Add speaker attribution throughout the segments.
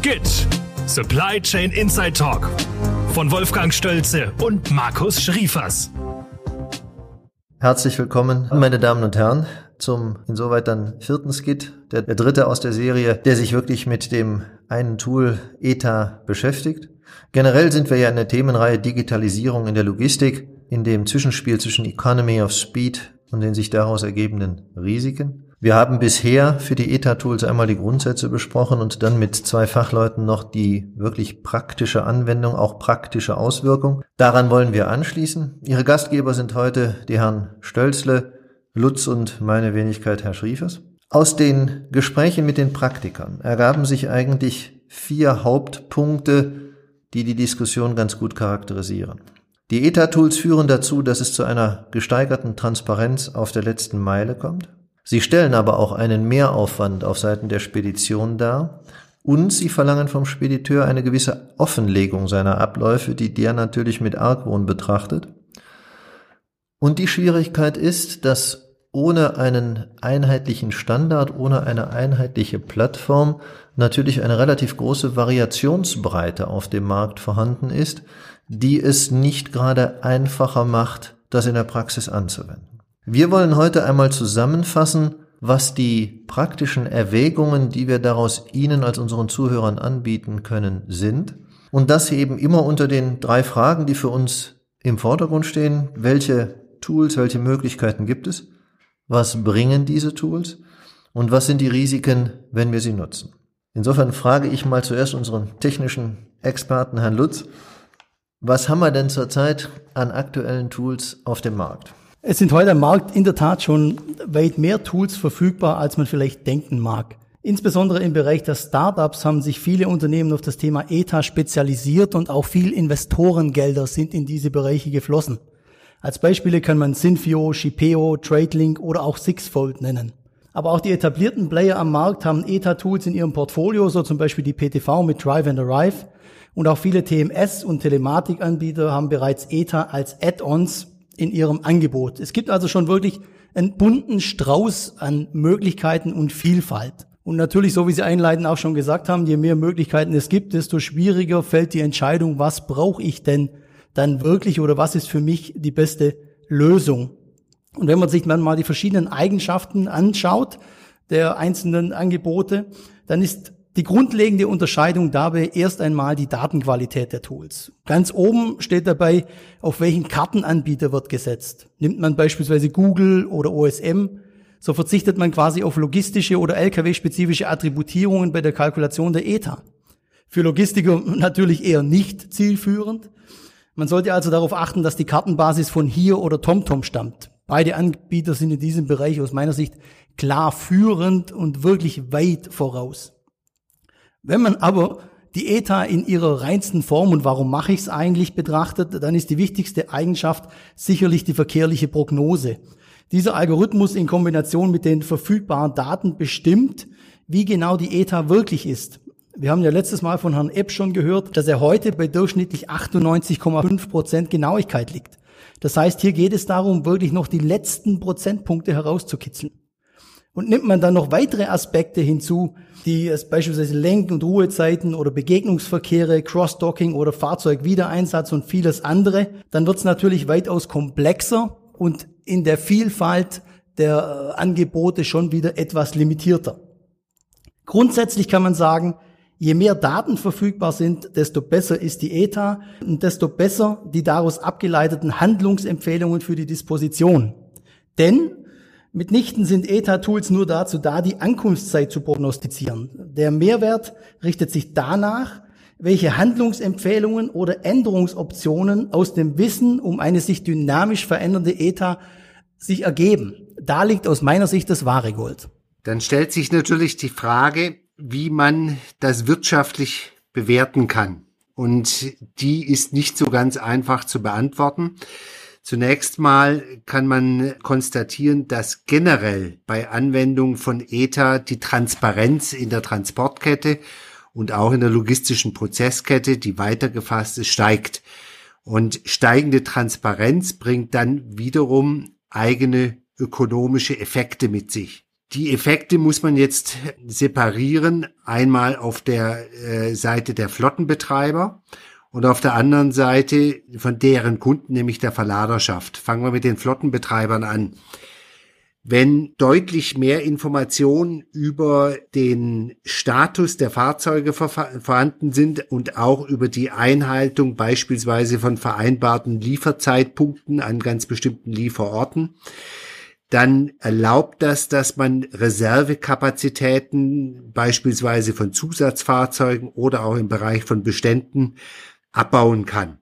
Speaker 1: Skit Supply Chain Inside Talk von Wolfgang Stölze und Markus Schriefers.
Speaker 2: Herzlich willkommen, meine Damen und Herren, zum insoweit dann vierten Skit, der, der dritte aus der Serie, der sich wirklich mit dem einen Tool ETA beschäftigt. Generell sind wir ja in der Themenreihe Digitalisierung in der Logistik, in dem Zwischenspiel zwischen Economy of Speed und den sich daraus ergebenden Risiken. Wir haben bisher für die ETA-Tools einmal die Grundsätze besprochen und dann mit zwei Fachleuten noch die wirklich praktische Anwendung, auch praktische Auswirkung. Daran wollen wir anschließen. Ihre Gastgeber sind heute die Herren Stölzle, Lutz und meine Wenigkeit Herr Schriefers. Aus den Gesprächen mit den Praktikern ergaben sich eigentlich vier Hauptpunkte, die die Diskussion ganz gut charakterisieren. Die ETA-Tools führen dazu, dass es zu einer gesteigerten Transparenz auf der letzten Meile kommt. Sie stellen aber auch einen Mehraufwand auf Seiten der Spedition dar und sie verlangen vom Spediteur eine gewisse Offenlegung seiner Abläufe, die der natürlich mit Argwohn betrachtet. Und die Schwierigkeit ist, dass ohne einen einheitlichen Standard, ohne eine einheitliche Plattform natürlich eine relativ große Variationsbreite auf dem Markt vorhanden ist, die es nicht gerade einfacher macht, das in der Praxis anzuwenden. Wir wollen heute einmal zusammenfassen, was die praktischen Erwägungen, die wir daraus Ihnen als unseren Zuhörern anbieten können, sind. Und das eben immer unter den drei Fragen, die für uns im Vordergrund stehen. Welche Tools, welche Möglichkeiten gibt es? Was bringen diese Tools? Und was sind die Risiken, wenn wir sie nutzen? Insofern frage ich mal zuerst unseren technischen Experten, Herrn Lutz, was haben wir denn zurzeit an aktuellen Tools auf dem Markt?
Speaker 3: Es sind heute am Markt in der Tat schon weit mehr Tools verfügbar, als man vielleicht denken mag. Insbesondere im Bereich der Startups haben sich viele Unternehmen auf das Thema ETA spezialisiert und auch viel Investorengelder sind in diese Bereiche geflossen. Als Beispiele kann man Synfio, Shipeo, TradeLink oder auch Sixfold nennen. Aber auch die etablierten Player am Markt haben ETA-Tools in ihrem Portfolio, so zum Beispiel die PTV mit Drive and Arrive. Und auch viele TMS- und Telematikanbieter haben bereits ETA als Add-ons in ihrem Angebot. Es gibt also schon wirklich einen bunten Strauß an Möglichkeiten und Vielfalt. Und natürlich, so wie Sie einleitend auch schon gesagt haben, je mehr Möglichkeiten es gibt, desto schwieriger fällt die Entscheidung, was brauche ich denn dann wirklich oder was ist für mich die beste Lösung. Und wenn man sich dann mal die verschiedenen Eigenschaften anschaut der einzelnen Angebote, dann ist die grundlegende Unterscheidung dabei erst einmal die Datenqualität der Tools. Ganz oben steht dabei, auf welchen Kartenanbieter wird gesetzt. Nimmt man beispielsweise Google oder OSM, so verzichtet man quasi auf logistische oder LKW-spezifische Attributierungen bei der Kalkulation der ETA. Für Logistiker natürlich eher nicht zielführend. Man sollte also darauf achten, dass die Kartenbasis von hier oder TomTom stammt. Beide Anbieter sind in diesem Bereich aus meiner Sicht klar führend und wirklich weit voraus. Wenn man aber die ETA in ihrer reinsten Form und warum mache ich es eigentlich betrachtet, dann ist die wichtigste Eigenschaft sicherlich die verkehrliche Prognose. Dieser Algorithmus in Kombination mit den verfügbaren Daten bestimmt, wie genau die ETA wirklich ist. Wir haben ja letztes Mal von Herrn Epp schon gehört, dass er heute bei durchschnittlich 98,5 Prozent Genauigkeit liegt. Das heißt, hier geht es darum, wirklich noch die letzten Prozentpunkte herauszukitzeln. Und nimmt man dann noch weitere Aspekte hinzu, die es beispielsweise Lenk- und Ruhezeiten oder Begegnungsverkehre, Crossdocking oder Fahrzeugwiedereinsatz und vieles andere, dann wird es natürlich weitaus komplexer und in der Vielfalt der äh, Angebote schon wieder etwas limitierter. Grundsätzlich kann man sagen, je mehr Daten verfügbar sind, desto besser ist die ETA und desto besser die daraus abgeleiteten Handlungsempfehlungen für die Disposition. Denn Mitnichten sind ETA-Tools nur dazu da, die Ankunftszeit zu prognostizieren. Der Mehrwert richtet sich danach, welche Handlungsempfehlungen oder Änderungsoptionen aus dem Wissen um eine sich dynamisch verändernde ETA sich ergeben. Da liegt aus meiner Sicht das wahre Gold.
Speaker 4: Dann stellt sich natürlich die Frage, wie man das wirtschaftlich bewerten kann. Und die ist nicht so ganz einfach zu beantworten. Zunächst mal kann man konstatieren, dass generell bei Anwendung von ETA die Transparenz in der Transportkette und auch in der logistischen Prozesskette, die weitergefasst ist, steigt. Und steigende Transparenz bringt dann wiederum eigene ökonomische Effekte mit sich. Die Effekte muss man jetzt separieren. Einmal auf der äh, Seite der Flottenbetreiber und auf der anderen Seite von deren Kunden, nämlich der Verladerschaft. Fangen wir mit den Flottenbetreibern an. Wenn deutlich mehr Informationen über den Status der Fahrzeuge vorhanden sind und auch über die Einhaltung beispielsweise von vereinbarten Lieferzeitpunkten an ganz bestimmten Lieferorten, dann erlaubt das, dass man Reservekapazitäten beispielsweise von Zusatzfahrzeugen oder auch im Bereich von Beständen abbauen kann.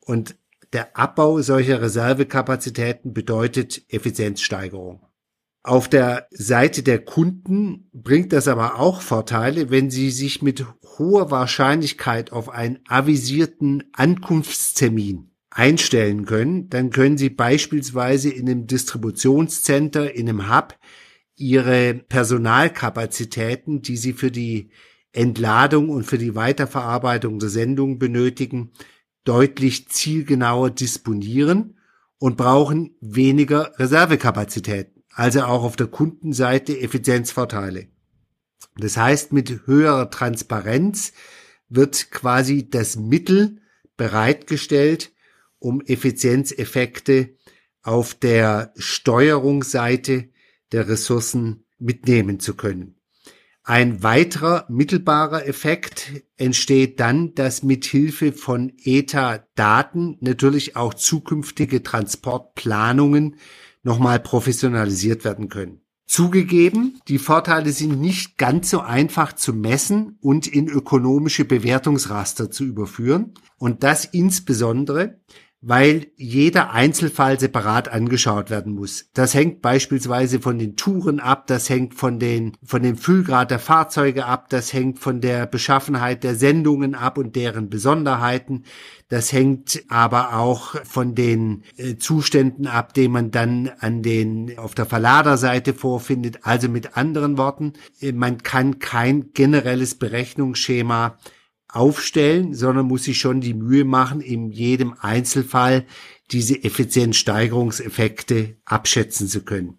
Speaker 4: Und der Abbau solcher Reservekapazitäten bedeutet Effizienzsteigerung. Auf der Seite der Kunden bringt das aber auch Vorteile, wenn sie sich mit hoher Wahrscheinlichkeit auf einen avisierten Ankunftstermin einstellen können, dann können Sie beispielsweise in einem Distributionscenter, in einem Hub Ihre Personalkapazitäten, die Sie für die Entladung und für die Weiterverarbeitung der Sendung benötigen, deutlich zielgenauer disponieren und brauchen weniger Reservekapazitäten. Also auch auf der Kundenseite Effizienzvorteile. Das heißt, mit höherer Transparenz wird quasi das Mittel bereitgestellt, um Effizienzeffekte auf der Steuerungsseite der Ressourcen mitnehmen zu können. Ein weiterer mittelbarer Effekt entsteht dann, dass mithilfe von ETA-Daten natürlich auch zukünftige Transportplanungen nochmal professionalisiert werden können. Zugegeben, die Vorteile sind nicht ganz so einfach zu messen und in ökonomische Bewertungsraster zu überführen. Und das insbesondere, weil jeder Einzelfall separat angeschaut werden muss. Das hängt beispielsweise von den Touren ab, das hängt von den, von dem Füllgrad der Fahrzeuge ab, das hängt von der Beschaffenheit der Sendungen ab und deren Besonderheiten. Das hängt aber auch von den äh, Zuständen ab, die man dann an den, auf der Verladerseite vorfindet. Also mit anderen Worten, äh, man kann kein generelles Berechnungsschema aufstellen, sondern muss sich schon die Mühe machen, in jedem Einzelfall diese Effizienzsteigerungseffekte abschätzen zu können.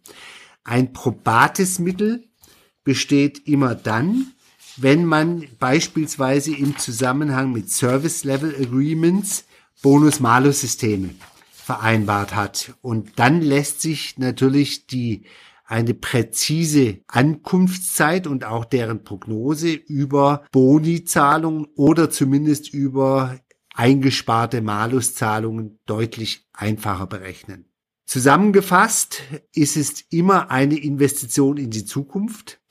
Speaker 4: Ein probates Mittel besteht immer dann, wenn man beispielsweise im Zusammenhang mit Service Level Agreements Bonus-Malus-Systeme vereinbart hat. Und dann lässt sich natürlich die eine präzise Ankunftszeit und auch deren Prognose über Boni-Zahlungen oder zumindest über eingesparte Maluszahlungen deutlich einfacher berechnen. Zusammengefasst ist es immer eine Investition in die Zukunft,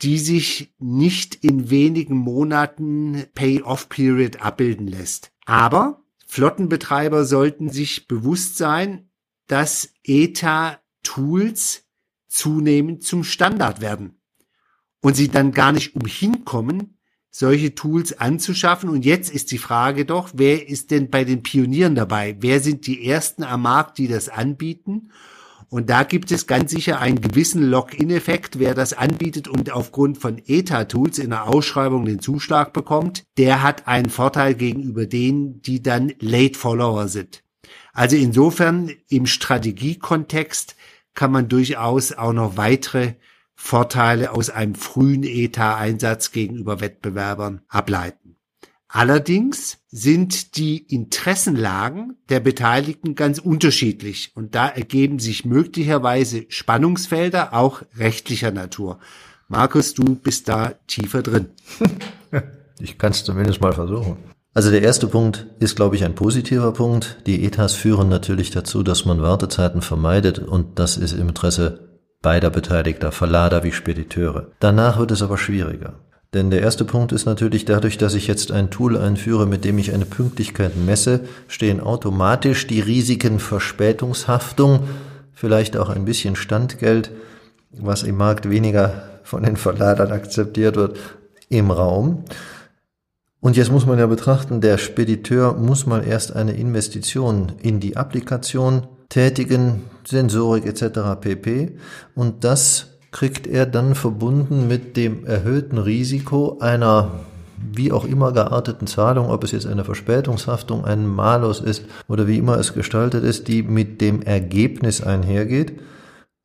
Speaker 4: die sich nicht in wenigen Monaten Pay-off-Period abbilden lässt. Aber Flottenbetreiber sollten sich bewusst sein, dass ETA-Tools zunehmend zum Standard werden und sie dann gar nicht umhin kommen, solche Tools anzuschaffen. Und jetzt ist die Frage doch, wer ist denn bei den Pionieren dabei? Wer sind die ersten am Markt, die das anbieten? Und da gibt es ganz sicher einen gewissen Lock-in-Effekt. Wer das anbietet und aufgrund von ETA-Tools in der Ausschreibung den Zuschlag bekommt, der hat einen Vorteil gegenüber denen, die dann Late Follower sind. Also insofern im Strategiekontext kann man durchaus auch noch weitere Vorteile aus einem frühen ETA-Einsatz gegenüber Wettbewerbern ableiten. Allerdings sind die Interessenlagen der Beteiligten ganz unterschiedlich und da ergeben sich möglicherweise Spannungsfelder auch rechtlicher Natur. Markus, du bist da tiefer drin.
Speaker 2: Ich kann es zumindest mal versuchen. Also der erste Punkt ist, glaube ich, ein positiver Punkt. Die ETAs führen natürlich dazu, dass man Wartezeiten vermeidet und das ist im Interesse beider Beteiligter, Verlader wie Spediteure. Danach wird es aber schwieriger. Denn der erste Punkt ist natürlich dadurch, dass ich jetzt ein Tool einführe, mit dem ich eine Pünktlichkeit messe, stehen automatisch die Risiken Verspätungshaftung, vielleicht auch ein bisschen Standgeld, was im Markt weniger von den Verladern akzeptiert wird, im Raum. Und jetzt muss man ja betrachten, der Spediteur muss mal erst eine Investition in die Applikation tätigen, Sensorik etc. pp. Und das kriegt er dann verbunden mit dem erhöhten Risiko einer wie auch immer gearteten Zahlung, ob es jetzt eine Verspätungshaftung, ein Malus ist oder wie immer es gestaltet ist, die mit dem Ergebnis einhergeht,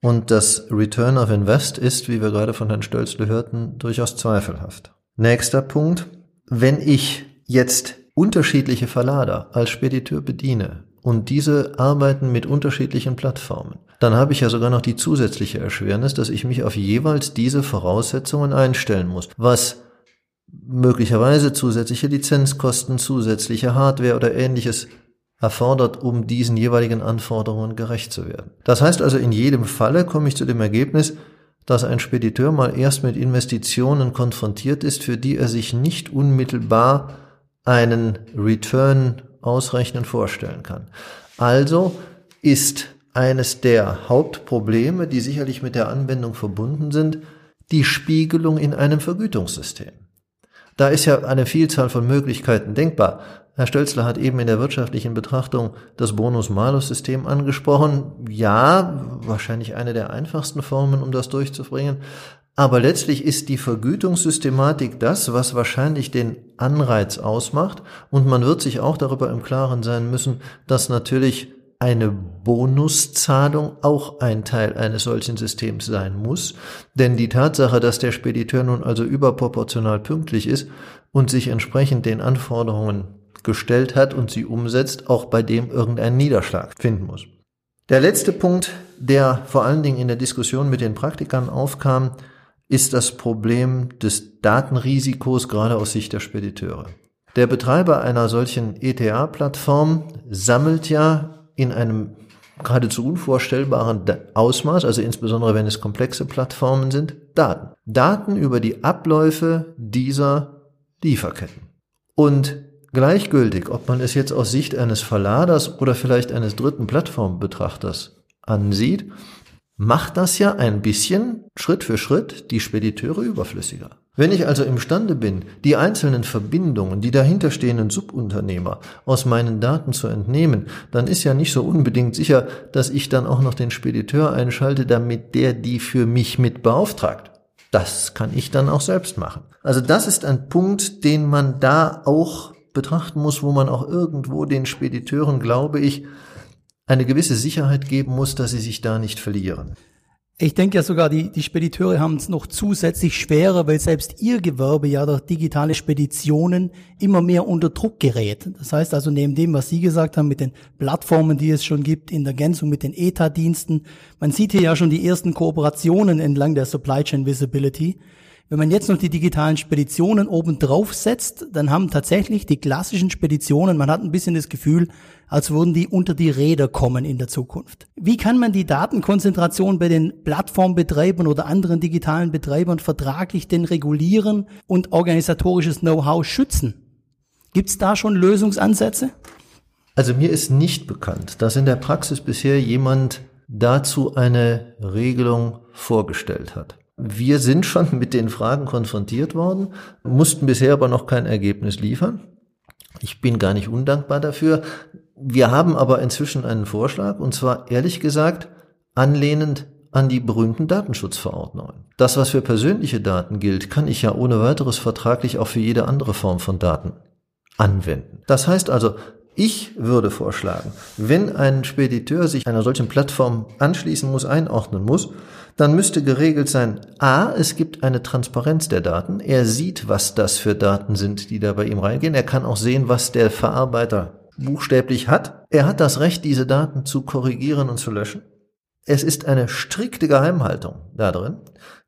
Speaker 2: Und das Return of Invest ist, wie wir gerade von Herrn Stölzle hörten, durchaus zweifelhaft. Nächster Punkt. Wenn ich jetzt unterschiedliche Verlader als Spediteur bediene und diese arbeiten mit unterschiedlichen Plattformen, dann habe ich ja sogar noch die zusätzliche Erschwernis, dass ich mich auf jeweils diese Voraussetzungen einstellen muss, was möglicherweise zusätzliche Lizenzkosten, zusätzliche Hardware oder ähnliches erfordert, um diesen jeweiligen Anforderungen gerecht zu werden. Das heißt also, in jedem Falle komme ich zu dem Ergebnis, dass ein Spediteur mal erst mit Investitionen konfrontiert ist, für die er sich nicht unmittelbar einen Return ausrechnen vorstellen kann. Also ist eines der Hauptprobleme, die sicherlich mit der Anwendung verbunden sind, die Spiegelung in einem Vergütungssystem. Da ist ja eine Vielzahl von Möglichkeiten denkbar. Herr Stölzler hat eben in der wirtschaftlichen Betrachtung das Bonus-Malus-System angesprochen. Ja, wahrscheinlich eine der einfachsten Formen, um das durchzubringen. Aber letztlich ist die Vergütungssystematik das, was wahrscheinlich den Anreiz ausmacht. Und man wird sich auch darüber im Klaren sein müssen, dass natürlich eine Bonuszahlung auch ein Teil eines solchen Systems sein muss. Denn die Tatsache, dass der Spediteur nun also überproportional pünktlich ist und sich entsprechend den Anforderungen gestellt hat und sie umsetzt, auch bei dem irgendeinen Niederschlag finden muss. Der letzte Punkt, der vor allen Dingen in der Diskussion mit den Praktikern aufkam, ist das Problem des Datenrisikos gerade aus Sicht der Spediteure. Der Betreiber einer solchen ETA-Plattform sammelt ja in einem geradezu unvorstellbaren Ausmaß, also insbesondere wenn es komplexe Plattformen sind, Daten. Daten über die Abläufe dieser Lieferketten. Und gleichgültig, ob man es jetzt aus Sicht eines Verladers oder vielleicht eines dritten Plattformbetrachters ansieht, macht das ja ein bisschen Schritt für Schritt die Spediteure überflüssiger. Wenn ich also imstande bin, die einzelnen Verbindungen, die dahinterstehenden Subunternehmer aus meinen Daten zu entnehmen, dann ist ja nicht so unbedingt sicher, dass ich dann auch noch den Spediteur einschalte, damit der die für mich mit beauftragt. Das kann ich dann auch selbst machen. Also das ist ein Punkt, den man da auch betrachten muss, wo man auch irgendwo den Spediteuren, glaube ich, eine gewisse Sicherheit geben muss, dass sie sich da nicht verlieren.
Speaker 3: Ich denke ja sogar, die, die Spediteure haben es noch zusätzlich schwerer, weil selbst ihr Gewerbe ja durch digitale Speditionen immer mehr unter Druck gerät. Das heißt also, neben dem, was Sie gesagt haben, mit den Plattformen, die es schon gibt, in Ergänzung mit den ETA-Diensten, man sieht hier ja schon die ersten Kooperationen entlang der Supply Chain Visibility. Wenn man jetzt noch die digitalen Speditionen oben drauf setzt, dann haben tatsächlich die klassischen Speditionen, man hat ein bisschen das Gefühl, als würden die unter die Räder kommen in der Zukunft. Wie kann man die Datenkonzentration bei den Plattformbetreibern oder anderen digitalen Betreibern vertraglich denn regulieren und organisatorisches Know-how schützen? Gibt es da schon Lösungsansätze?
Speaker 2: Also mir ist nicht bekannt, dass in der Praxis bisher jemand dazu eine Regelung vorgestellt hat. Wir sind schon mit den Fragen konfrontiert worden, mussten bisher aber noch kein Ergebnis liefern. Ich bin gar nicht undankbar dafür. Wir haben aber inzwischen einen Vorschlag, und zwar ehrlich gesagt anlehnend an die berühmten Datenschutzverordnungen. Das, was für persönliche Daten gilt, kann ich ja ohne weiteres vertraglich auch für jede andere Form von Daten anwenden. Das heißt also, ich würde vorschlagen, wenn ein Spediteur sich einer solchen Plattform anschließen muss, einordnen muss, dann müsste geregelt sein, a, es gibt eine Transparenz der Daten, er sieht, was das für Daten sind, die da bei ihm reingehen, er kann auch sehen, was der Verarbeiter buchstäblich hat. Er hat das Recht, diese Daten zu korrigieren und zu löschen. Es ist eine strikte Geheimhaltung da drin,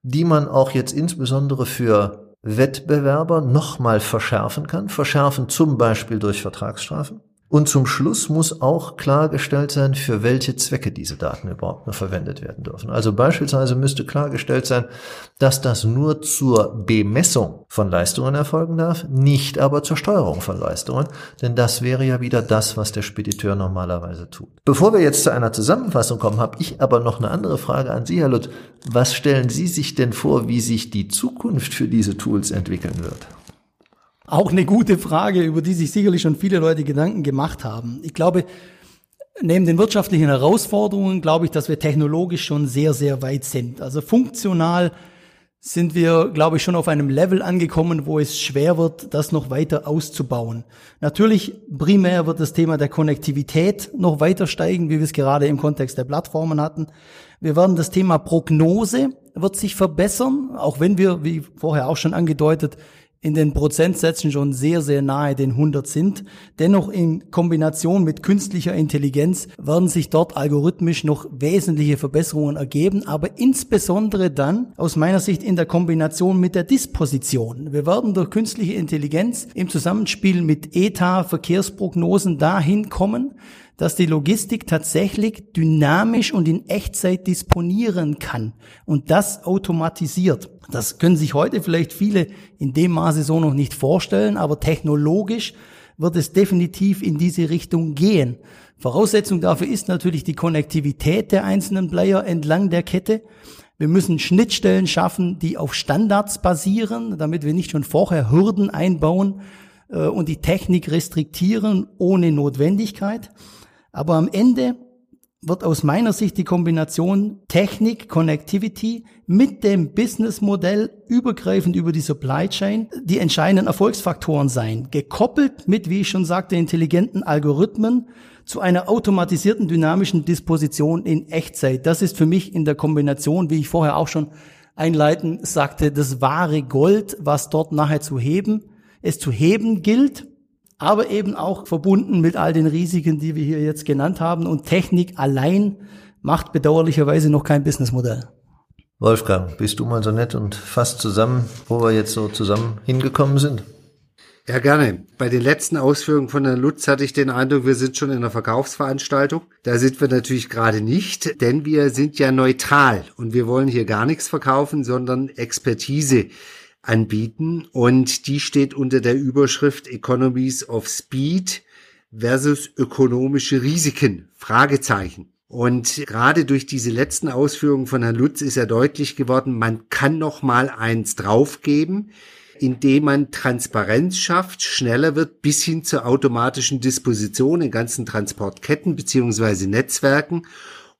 Speaker 2: die man auch jetzt insbesondere für Wettbewerber nochmal verschärfen kann, verschärfen zum Beispiel durch Vertragsstrafen. Und zum Schluss muss auch klargestellt sein, für welche Zwecke diese Daten überhaupt nur verwendet werden dürfen. Also beispielsweise müsste klargestellt sein, dass das nur zur Bemessung von Leistungen erfolgen darf, nicht aber zur Steuerung von Leistungen, denn das wäre ja wieder das, was der Spediteur normalerweise tut. Bevor wir jetzt zu einer Zusammenfassung kommen, habe ich aber noch eine andere Frage an Sie, Herr Lutt. Was stellen Sie sich denn vor, wie sich die Zukunft für diese Tools entwickeln wird?
Speaker 3: Auch eine gute Frage, über die sich sicherlich schon viele Leute Gedanken gemacht haben. Ich glaube, neben den wirtschaftlichen Herausforderungen glaube ich, dass wir technologisch schon sehr, sehr weit sind. Also funktional sind wir, glaube ich, schon auf einem Level angekommen, wo es schwer wird, das noch weiter auszubauen. Natürlich, primär wird das Thema der Konnektivität noch weiter steigen, wie wir es gerade im Kontext der Plattformen hatten. Wir werden das Thema Prognose wird sich verbessern, auch wenn wir, wie vorher auch schon angedeutet, in den Prozentsätzen schon sehr, sehr nahe den 100 sind. Dennoch in Kombination mit künstlicher Intelligenz werden sich dort algorithmisch noch wesentliche Verbesserungen ergeben, aber insbesondere dann aus meiner Sicht in der Kombination mit der Disposition. Wir werden durch künstliche Intelligenz im Zusammenspiel mit ETA, Verkehrsprognosen dahin kommen, dass die Logistik tatsächlich dynamisch und in Echtzeit disponieren kann und das automatisiert. Das können sich heute vielleicht viele in dem Maße so noch nicht vorstellen, aber technologisch wird es definitiv in diese Richtung gehen. Voraussetzung dafür ist natürlich die Konnektivität der einzelnen Player entlang der Kette. Wir müssen Schnittstellen schaffen, die auf Standards basieren, damit wir nicht schon vorher Hürden einbauen äh, und die Technik restriktieren ohne Notwendigkeit. Aber am Ende wird aus meiner Sicht die Kombination Technik, Connectivity mit dem Businessmodell übergreifend über die Supply Chain die entscheidenden Erfolgsfaktoren sein. Gekoppelt mit, wie ich schon sagte, intelligenten Algorithmen zu einer automatisierten dynamischen Disposition in Echtzeit. Das ist für mich in der Kombination, wie ich vorher auch schon einleitend sagte, das wahre Gold, was dort nachher zu heben, es zu heben gilt aber eben auch verbunden mit all den Risiken, die wir hier jetzt genannt haben. Und Technik allein macht bedauerlicherweise noch kein Businessmodell.
Speaker 2: Wolfgang, bist du mal so nett und fasst zusammen, wo wir jetzt so zusammen hingekommen sind?
Speaker 4: Ja, gerne. Bei den letzten Ausführungen von Herrn Lutz hatte ich den Eindruck, wir sind schon in einer Verkaufsveranstaltung. Da sind wir natürlich gerade nicht, denn wir sind ja neutral und wir wollen hier gar nichts verkaufen, sondern Expertise anbieten und die steht unter der Überschrift Economies of Speed versus ökonomische Risiken, Fragezeichen. Und gerade durch diese letzten Ausführungen von Herrn Lutz ist ja deutlich geworden, man kann noch mal eins draufgeben, indem man Transparenz schafft, schneller wird bis hin zur automatischen Disposition in ganzen Transportketten beziehungsweise Netzwerken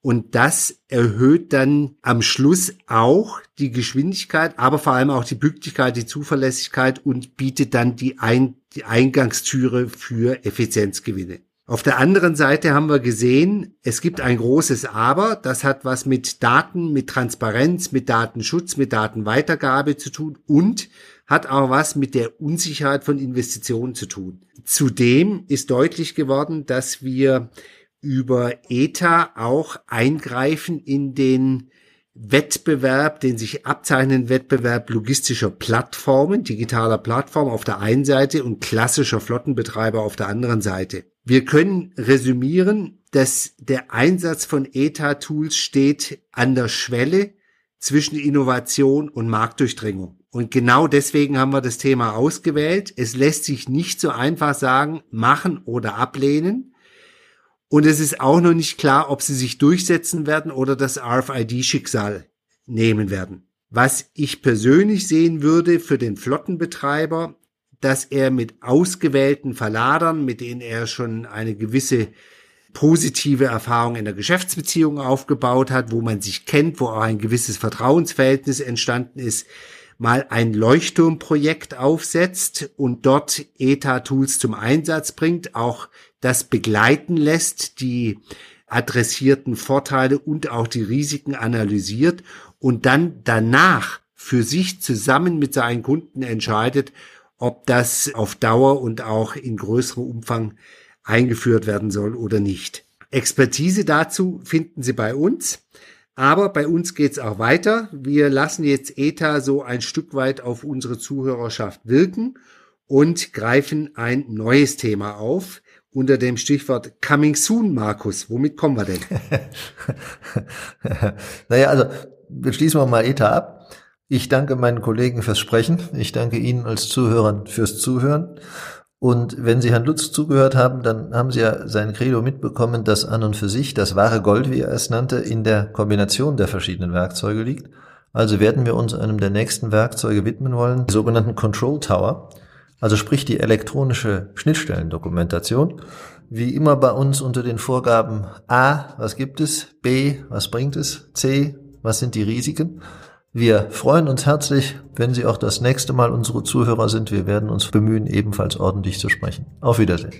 Speaker 4: und das erhöht dann am Schluss auch die Geschwindigkeit, aber vor allem auch die Pünktlichkeit, die Zuverlässigkeit und bietet dann die, Ein die Eingangstüre für Effizienzgewinne. Auf der anderen Seite haben wir gesehen, es gibt ein großes Aber, das hat was mit Daten, mit Transparenz, mit Datenschutz, mit Datenweitergabe zu tun und hat auch was mit der Unsicherheit von Investitionen zu tun. Zudem ist deutlich geworden, dass wir über ETA auch eingreifen in den Wettbewerb, den sich abzeichnenden Wettbewerb logistischer Plattformen, digitaler Plattformen auf der einen Seite und klassischer Flottenbetreiber auf der anderen Seite. Wir können resümieren, dass der Einsatz von ETA-Tools steht an der Schwelle zwischen Innovation und Marktdurchdringung. Und genau deswegen haben wir das Thema ausgewählt. Es lässt sich nicht so einfach sagen, machen oder ablehnen, und es ist auch noch nicht klar, ob sie sich durchsetzen werden oder das RFID-Schicksal nehmen werden. Was ich persönlich sehen würde für den Flottenbetreiber, dass er mit ausgewählten Verladern, mit denen er schon eine gewisse positive Erfahrung in der Geschäftsbeziehung aufgebaut hat, wo man sich kennt, wo auch ein gewisses Vertrauensverhältnis entstanden ist, mal ein Leuchtturmprojekt aufsetzt und dort ETA-Tools zum Einsatz bringt, auch das begleiten lässt, die adressierten Vorteile und auch die Risiken analysiert und dann danach für sich zusammen mit seinen Kunden entscheidet, ob das auf Dauer und auch in größerem Umfang eingeführt werden soll oder nicht. Expertise dazu finden Sie bei uns. Aber bei uns geht's auch weiter. Wir lassen jetzt ETA so ein Stück weit auf unsere Zuhörerschaft wirken und greifen ein neues Thema auf unter dem Stichwort Coming Soon, Markus. Womit kommen wir denn?
Speaker 2: naja, also schließen wir mal ETA ab. Ich danke meinen Kollegen fürs Sprechen. Ich danke Ihnen als Zuhörern fürs Zuhören. Und wenn Sie Herrn Lutz zugehört haben, dann haben Sie ja sein Credo mitbekommen, dass an und für sich das wahre Gold, wie er es nannte, in der Kombination der verschiedenen Werkzeuge liegt. Also werden wir uns einem der nächsten Werkzeuge widmen wollen, die sogenannten Control Tower, also sprich die elektronische Schnittstellendokumentation. Wie immer bei uns unter den Vorgaben A, was gibt es? B, was bringt es? C, was sind die Risiken? Wir freuen uns herzlich, wenn Sie auch das nächste Mal unsere Zuhörer sind. Wir werden uns bemühen, ebenfalls ordentlich zu sprechen. Auf Wiedersehen.